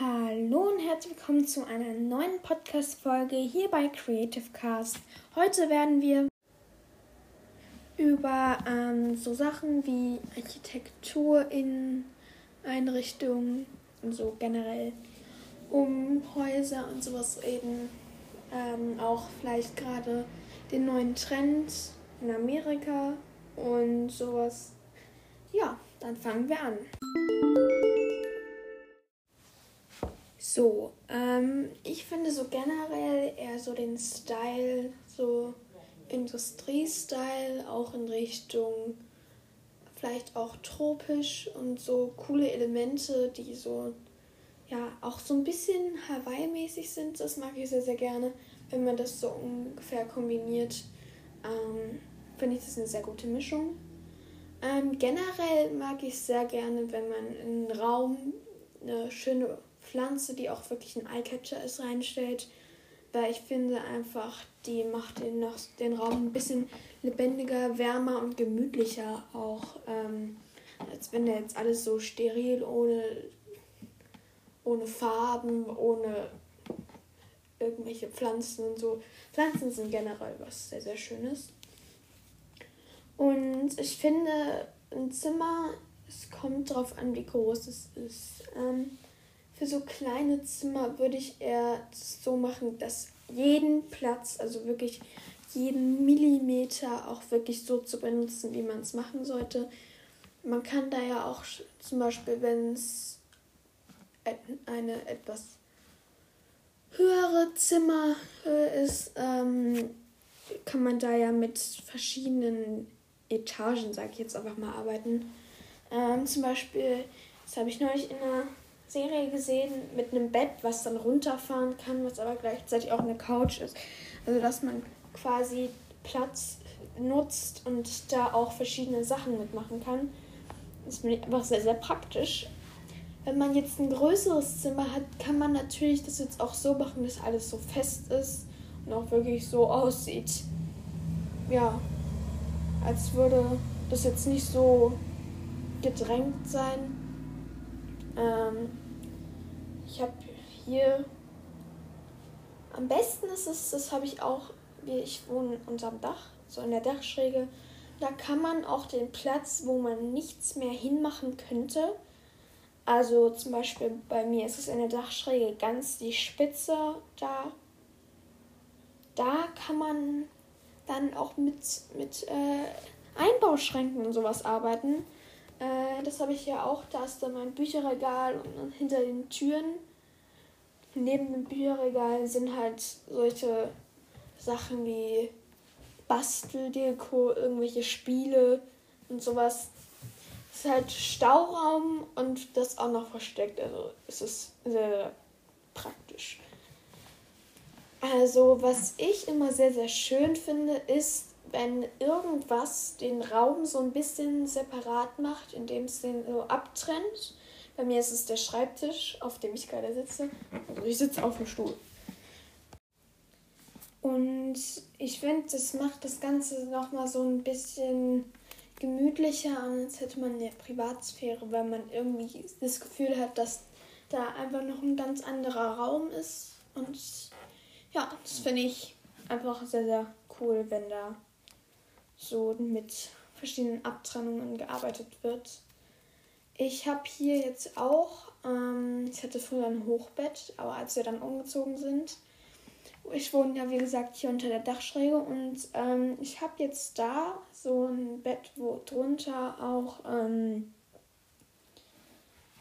Hallo und herzlich willkommen zu einer neuen Podcast-Folge hier bei Creative Cast. Heute werden wir über ähm, so Sachen wie Architektur in Einrichtungen und so generell um Häuser und sowas reden. Ähm, auch vielleicht gerade den neuen Trend in Amerika und sowas. Ja, dann fangen wir an. So, ähm, ich finde so generell eher so den Style, so Industriestyle, auch in Richtung vielleicht auch tropisch und so coole Elemente, die so, ja, auch so ein bisschen Hawaii-mäßig sind. Das mag ich sehr, sehr gerne, wenn man das so ungefähr kombiniert. Ähm, finde ich das eine sehr gute Mischung. Ähm, generell mag ich sehr gerne, wenn man in einen Raum eine schöne Pflanze, die auch wirklich ein Eyecatcher ist, reinstellt. Weil ich finde einfach, die macht den, noch, den Raum ein bisschen lebendiger, wärmer und gemütlicher auch. Ähm, als wenn der jetzt alles so steril, ohne, ohne Farben, ohne irgendwelche Pflanzen und so. Pflanzen sind generell was sehr, sehr Schönes. Und ich finde, ein Zimmer, es kommt darauf an, wie groß es ist. Ähm, für so kleine Zimmer würde ich eher so machen, dass jeden Platz, also wirklich jeden Millimeter auch wirklich so zu benutzen, wie man es machen sollte. Man kann da ja auch zum Beispiel, wenn es eine etwas höhere Zimmer ist, ähm, kann man da ja mit verschiedenen Etagen, sage ich jetzt einfach mal, arbeiten. Ähm, zum Beispiel, das habe ich neulich in einer Serie gesehen mit einem Bett, was dann runterfahren kann, was aber gleichzeitig auch eine Couch ist. Also dass man quasi Platz nutzt und da auch verschiedene Sachen mitmachen kann. Das finde ich einfach sehr, sehr praktisch. Wenn man jetzt ein größeres Zimmer hat, kann man natürlich das jetzt auch so machen, dass alles so fest ist und auch wirklich so aussieht. Ja, als würde das jetzt nicht so gedrängt sein. Ähm, ich habe hier. Am besten ist es, das habe ich auch, wie ich wohne unterm Dach, so in der Dachschräge. Da kann man auch den Platz, wo man nichts mehr hinmachen könnte. Also zum Beispiel bei mir ist es in der Dachschräge ganz die Spitze da. Da kann man dann auch mit, mit äh, Einbauschränken und sowas arbeiten. Äh, das habe ich ja auch. Da ist dann mein Bücherregal und hinter den Türen. Neben dem Bücherregal sind halt solche Sachen wie Basteldeko, irgendwelche Spiele und sowas. Es ist halt Stauraum und das auch noch versteckt. Also es ist sehr praktisch. Also was ich immer sehr, sehr schön finde, ist, wenn irgendwas den Raum so ein bisschen separat macht, indem es den so abtrennt. Bei mir ist es der Schreibtisch, auf dem ich gerade sitze. Also ich sitze auf dem Stuhl. Und ich finde, das macht das Ganze nochmal so ein bisschen gemütlicher, als hätte man eine Privatsphäre, weil man irgendwie das Gefühl hat, dass da einfach noch ein ganz anderer Raum ist. Und ja, das finde ich einfach sehr, sehr cool, wenn da so mit verschiedenen Abtrennungen gearbeitet wird. Ich habe hier jetzt auch, ähm, ich hatte früher ein Hochbett, aber als wir dann umgezogen sind, ich wohne ja wie gesagt hier unter der Dachschräge und ähm, ich habe jetzt da so ein Bett, wo drunter auch ähm,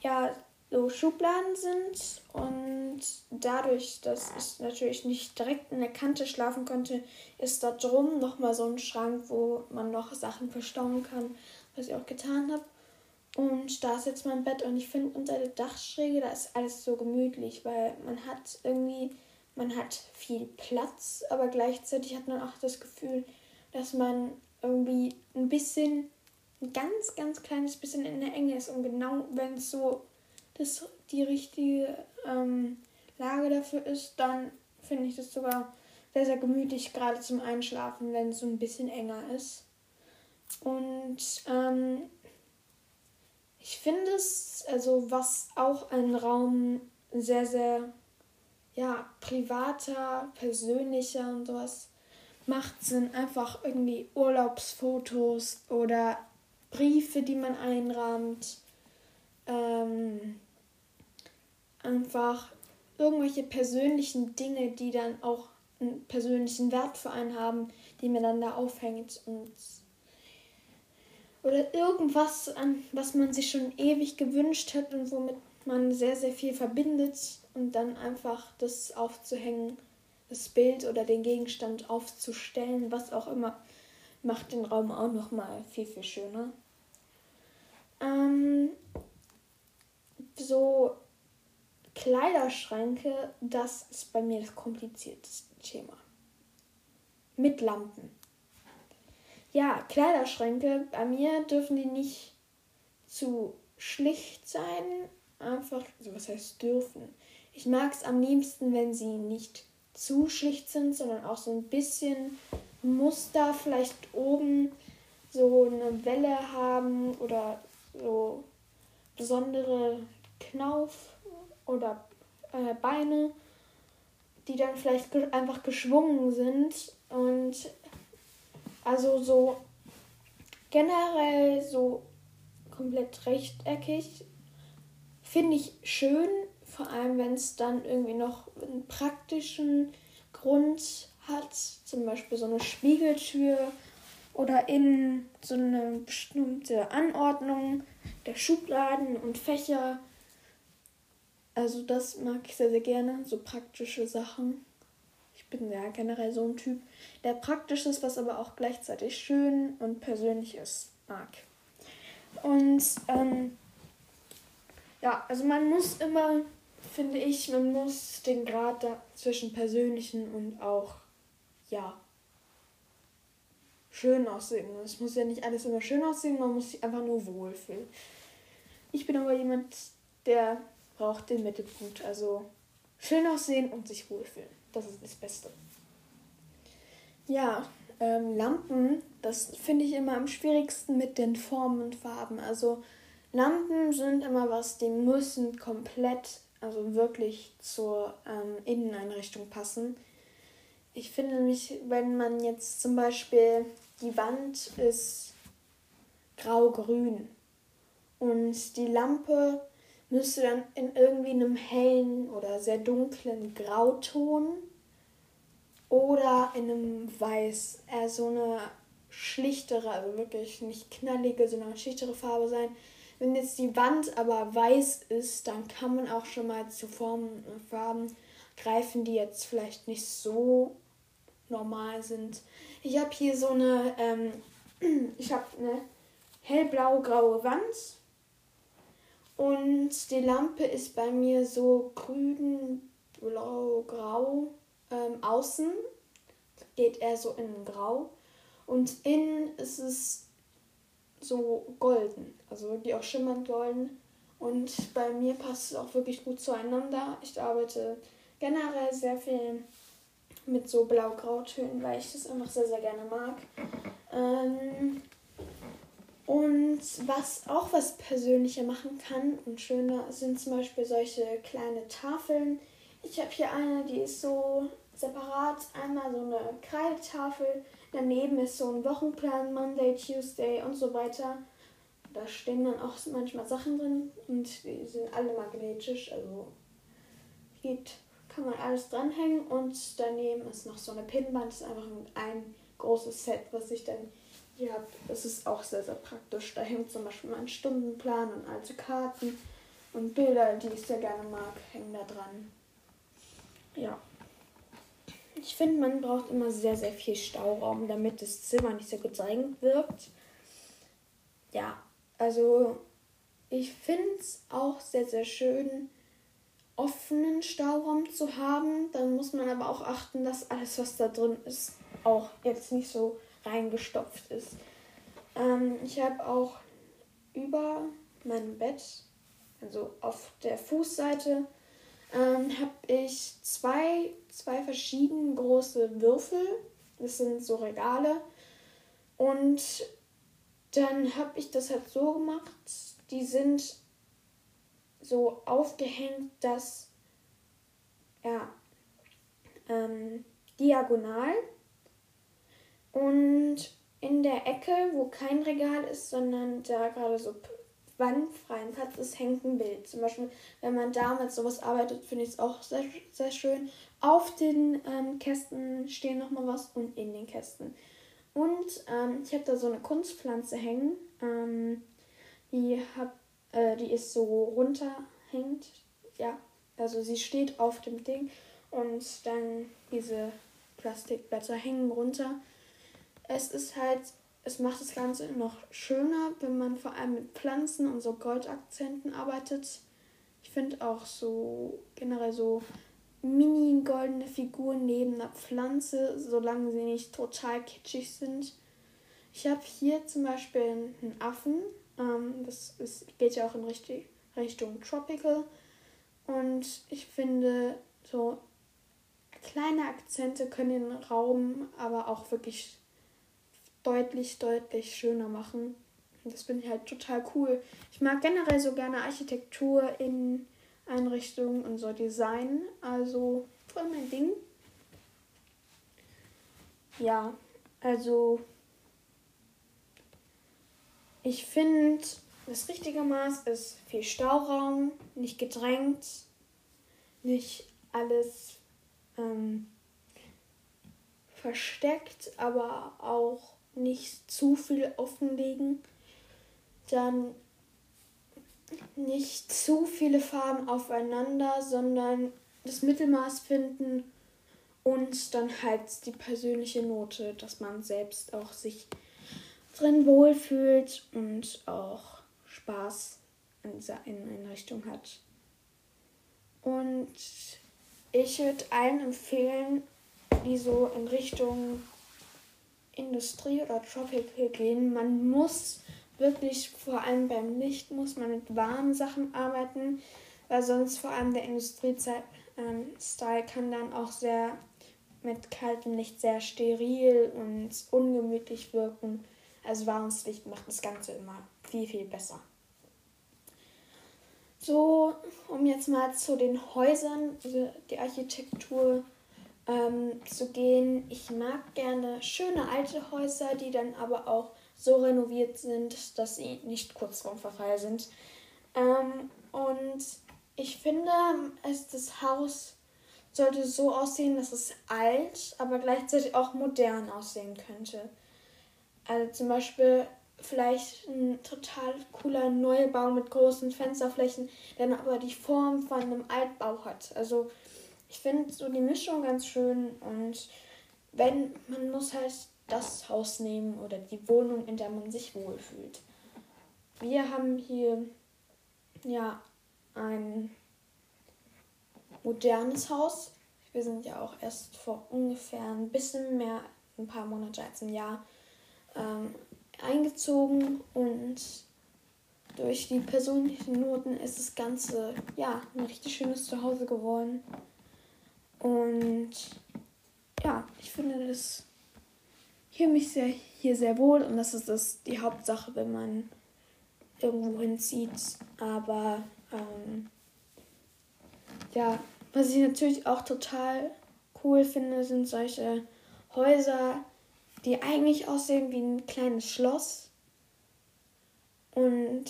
ja so Schubladen sind und dadurch, dass ich natürlich nicht direkt in der Kante schlafen konnte, ist da drum nochmal so ein Schrank, wo man noch Sachen verstauen kann, was ich auch getan habe. Und da ist jetzt mein Bett und ich finde unter der Dachschräge, da ist alles so gemütlich, weil man hat irgendwie, man hat viel Platz, aber gleichzeitig hat man auch das Gefühl, dass man irgendwie ein bisschen, ein ganz, ganz kleines bisschen in der Enge ist und genau wenn es so das die richtige ähm, Lage dafür ist, dann finde ich das sogar sehr, sehr gemütlich, gerade zum Einschlafen, wenn es so ein bisschen enger ist. Und ähm, ich finde es, also was auch einen Raum sehr, sehr, ja, privater, persönlicher und sowas macht, sind einfach irgendwie Urlaubsfotos oder Briefe, die man einrahmt. Ähm, einfach irgendwelche persönlichen Dinge, die dann auch einen persönlichen Wert für einen haben, die man dann da aufhängt und oder irgendwas, was man sich schon ewig gewünscht hat und womit man sehr, sehr viel verbindet und dann einfach das aufzuhängen, das Bild oder den Gegenstand aufzustellen, was auch immer, macht den Raum auch nochmal viel, viel schöner. Ähm, so Kleiderschränke, das ist bei mir das komplizierteste Thema. Mit Lampen. Ja, Kleiderschränke, bei mir dürfen die nicht zu schlicht sein. Einfach, also was heißt dürfen? Ich mag es am liebsten, wenn sie nicht zu schlicht sind, sondern auch so ein bisschen Muster, vielleicht oben so eine Welle haben oder so besondere Knauf oder äh, Beine, die dann vielleicht ge einfach geschwungen sind und also so generell so komplett rechteckig finde ich schön, vor allem wenn es dann irgendwie noch einen praktischen Grund hat, zum Beispiel so eine Spiegeltür oder in so eine bestimmte Anordnung der Schubladen und Fächer. Also das mag ich sehr, sehr gerne, so praktische Sachen. Ich bin ja generell so ein Typ, der praktisch ist, was aber auch gleichzeitig schön und persönlich ist, mag. Und ähm, ja, also man muss immer, finde ich, man muss den Grad da zwischen persönlichen und auch, ja, schön aussehen. Es muss ja nicht alles immer schön aussehen, man muss sich einfach nur wohlfühlen. Ich bin aber jemand, der braucht den Mittelpunkt. Also schön aussehen und sich wohlfühlen. Das ist das Beste. Ja, ähm, Lampen, das finde ich immer am schwierigsten mit den Formen und Farben. Also Lampen sind immer was, die müssen komplett, also wirklich zur ähm, Inneneinrichtung passen. Ich finde nämlich, wenn man jetzt zum Beispiel die Wand ist grau-grün und die Lampe müsste dann in irgendwie einem hellen oder sehr dunklen Grauton oder in einem Weiß, eher so eine schlichtere, also wirklich nicht knallige, sondern schlichtere Farbe sein. Wenn jetzt die Wand aber weiß ist, dann kann man auch schon mal zu Formen und Farben greifen, die jetzt vielleicht nicht so normal sind. Ich habe hier so eine, ähm, ich habe eine hellblau-graue Wand und die Lampe ist bei mir so grün, blau, grau ähm, außen, geht eher so in grau und innen ist es so golden, also wirklich auch schimmernd golden. Und bei mir passt es auch wirklich gut zueinander. Ich arbeite generell sehr viel mit so blau-grau-Tönen, weil ich das einfach sehr, sehr gerne mag. Ähm, und was auch was persönlicher machen kann und schöner sind zum Beispiel solche kleine Tafeln. Ich habe hier eine, die ist so separat. Einmal so eine Kreidetafel. Daneben ist so ein Wochenplan, Monday, Tuesday und so weiter. Da stehen dann auch manchmal Sachen drin und die sind alle magnetisch. Also geht kann man alles dranhängen und daneben ist noch so eine Pinnwand. Das ist einfach ein großes Set, was ich dann habe. Das ist auch sehr, sehr praktisch. Da hängt zum Beispiel mein Stundenplan und alte Karten und Bilder, die ich sehr gerne mag, hängen da dran. Ja. Ich finde, man braucht immer sehr, sehr viel Stauraum, damit das Zimmer nicht so gedrängt wirkt. Ja, also ich finde es auch sehr, sehr schön, offenen Stauraum zu haben. Dann muss man aber auch achten, dass alles, was da drin ist, auch jetzt nicht so reingestopft ist. Ähm, ich habe auch über meinem Bett, also auf der Fußseite, ähm, habe ich zwei, zwei verschiedene große Würfel. Das sind so Regale. Und dann habe ich das halt so gemacht. Die sind so aufgehängt, dass ja, ähm, diagonal. Und in der Ecke, wo kein Regal ist, sondern da gerade so wandfreien Platz ist, hängt ein Bild. Zum Beispiel, wenn man da mit sowas arbeitet, finde ich es auch sehr, sehr schön. Auf den ähm, Kästen stehen nochmal was und in den Kästen. Und ähm, ich habe da so eine Kunstpflanze hängen. Ähm, die, hab, äh, die ist so runterhängt. Ja, also sie steht auf dem Ding und dann diese Plastikblätter hängen runter. Es ist halt, es macht das Ganze noch schöner, wenn man vor allem mit Pflanzen und so Goldakzenten arbeitet. Ich finde auch so generell so mini goldene Figuren neben einer Pflanze, solange sie nicht total kitschig sind. Ich habe hier zum Beispiel einen Affen. Ähm, das ist, geht ja auch in Richtung, Richtung Tropical. Und ich finde, so kleine Akzente können den Raum aber auch wirklich deutlich, deutlich schöner machen. Das finde ich halt total cool. Ich mag generell so gerne Architektur in Einrichtungen und so Design. Also voll mein Ding. Ja, also ich finde, das richtige Maß ist viel Stauraum, nicht gedrängt, nicht alles ähm, versteckt, aber auch nicht zu viel offenlegen. Dann nicht zu viele Farben aufeinander, sondern das Mittelmaß finden und dann halt die persönliche Note, dass man selbst auch sich drin wohlfühlt und auch Spaß in dieser Einrichtung hat. Und ich würde allen empfehlen, die so in Richtung Industrie oder Tropical gehen. Man muss wirklich, vor allem beim Licht, muss man mit warmen Sachen arbeiten, weil sonst vor allem der Industriestyle ähm, kann dann auch sehr mit kaltem Licht sehr steril und ungemütlich wirken. Also warmes Licht macht das Ganze immer viel, viel besser. So, um jetzt mal zu den Häusern, also die Architektur ähm, zu gehen. Ich mag gerne schöne alte Häuser, die dann aber auch so renoviert sind, dass sie nicht kurz vorm Verfall sind. Ähm, und ich finde, es, das Haus sollte so aussehen, dass es alt, aber gleichzeitig auch modern aussehen könnte. Also zum Beispiel vielleicht ein total cooler Neubau mit großen Fensterflächen, der aber die Form von einem Altbau hat. Also ich finde so die Mischung ganz schön und wenn man muss halt das Haus nehmen oder die Wohnung, in der man sich wohlfühlt. Wir haben hier ja ein modernes Haus. Wir sind ja auch erst vor ungefähr ein bisschen mehr, ein paar Monate als ein Jahr ähm, eingezogen und durch die persönlichen Noten ist das Ganze ja ein richtig schönes Zuhause geworden. Und ja, ich finde das hier mich sehr hier sehr wohl und das ist das die Hauptsache, wenn man irgendwo hinzieht. Aber ähm, ja, was ich natürlich auch total cool finde, sind solche Häuser, die eigentlich aussehen wie ein kleines Schloss. Und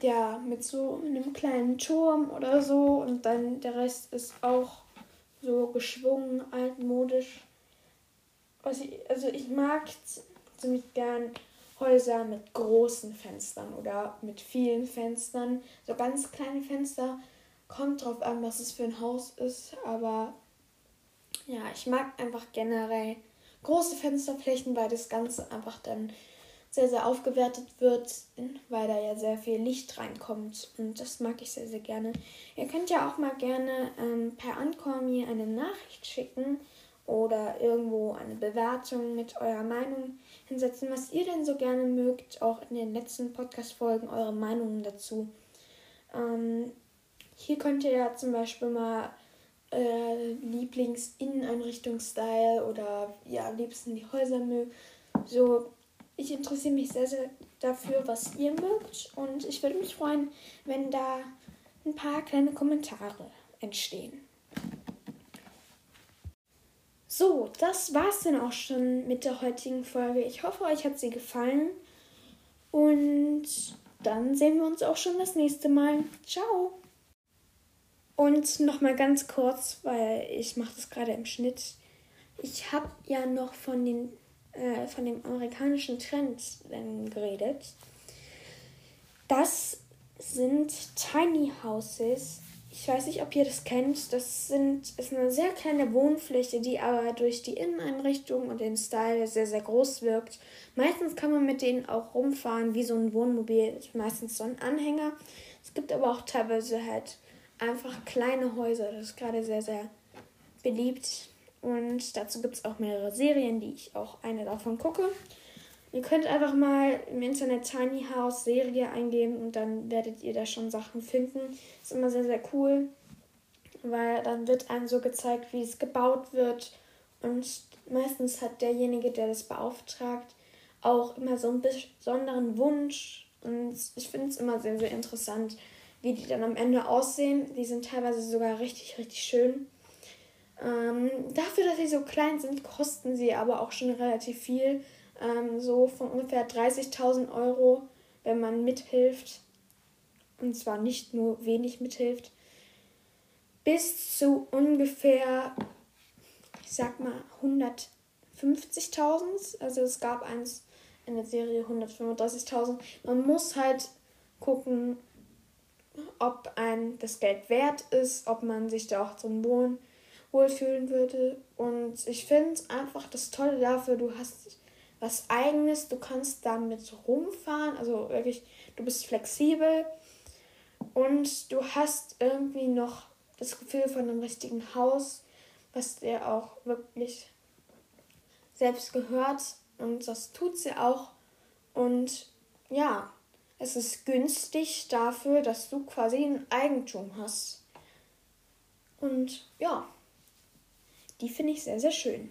ja, mit so einem kleinen Turm oder so. Und dann der Rest ist auch so geschwungen, altmodisch. Also ich, also ich mag ziemlich gern Häuser mit großen Fenstern oder mit vielen Fenstern. So ganz kleine Fenster. Kommt drauf an, was es für ein Haus ist. Aber ja, ich mag einfach generell große Fensterflächen, weil das Ganze einfach dann sehr, sehr aufgewertet wird, weil da ja sehr viel Licht reinkommt. Und das mag ich sehr, sehr gerne. Ihr könnt ja auch mal gerne ähm, per Anchor mir eine Nachricht schicken oder irgendwo eine Bewertung mit eurer Meinung hinsetzen, was ihr denn so gerne mögt. Auch in den letzten Podcast-Folgen eure Meinungen dazu. Ähm, hier könnt ihr ja zum Beispiel mal äh, Lieblings-Inneneinrichtungsstyle oder ja, am liebsten die Häuser mögen. So, ich interessiere mich sehr, sehr dafür, was ihr mögt und ich würde mich freuen, wenn da ein paar kleine Kommentare entstehen. So, das war's dann auch schon mit der heutigen Folge. Ich hoffe, euch hat sie gefallen. Und dann sehen wir uns auch schon das nächste Mal. Ciao. Und nochmal ganz kurz, weil ich mache das gerade im Schnitt. Ich habe ja noch von, den, äh, von dem amerikanischen Trend geredet. Das sind Tiny Houses ich weiß nicht, ob ihr das kennt. Das sind, ist eine sehr kleine Wohnfläche, die aber durch die Inneneinrichtung und den Style sehr, sehr groß wirkt. Meistens kann man mit denen auch rumfahren wie so ein Wohnmobil, meistens so ein Anhänger. Es gibt aber auch teilweise halt einfach kleine Häuser. Das ist gerade sehr, sehr beliebt. Und dazu gibt es auch mehrere Serien, die ich auch eine davon gucke. Ihr könnt einfach mal im Internet Tiny House Serie eingeben und dann werdet ihr da schon Sachen finden. Ist immer sehr, sehr cool, weil dann wird einem so gezeigt, wie es gebaut wird. Und meistens hat derjenige, der das beauftragt, auch immer so einen besonderen Wunsch. Und ich finde es immer sehr, sehr interessant, wie die dann am Ende aussehen. Die sind teilweise sogar richtig, richtig schön. Ähm, dafür, dass sie so klein sind, kosten sie aber auch schon relativ viel ähm, so von ungefähr 30.000 Euro, wenn man mithilft. Und zwar nicht nur wenig mithilft. Bis zu ungefähr, ich sag mal, 150.000. Also es gab eins in der Serie 135.000. Man muss halt gucken, ob ein das Geld wert ist, ob man sich da auch zum Wohnen wohlfühlen würde. Und ich finde einfach das Tolle dafür, du hast was eigenes, du kannst damit rumfahren, also wirklich, du bist flexibel und du hast irgendwie noch das Gefühl von einem richtigen Haus, was dir auch wirklich selbst gehört und das tut sie auch und ja, es ist günstig dafür, dass du quasi ein Eigentum hast. Und ja, die finde ich sehr, sehr schön.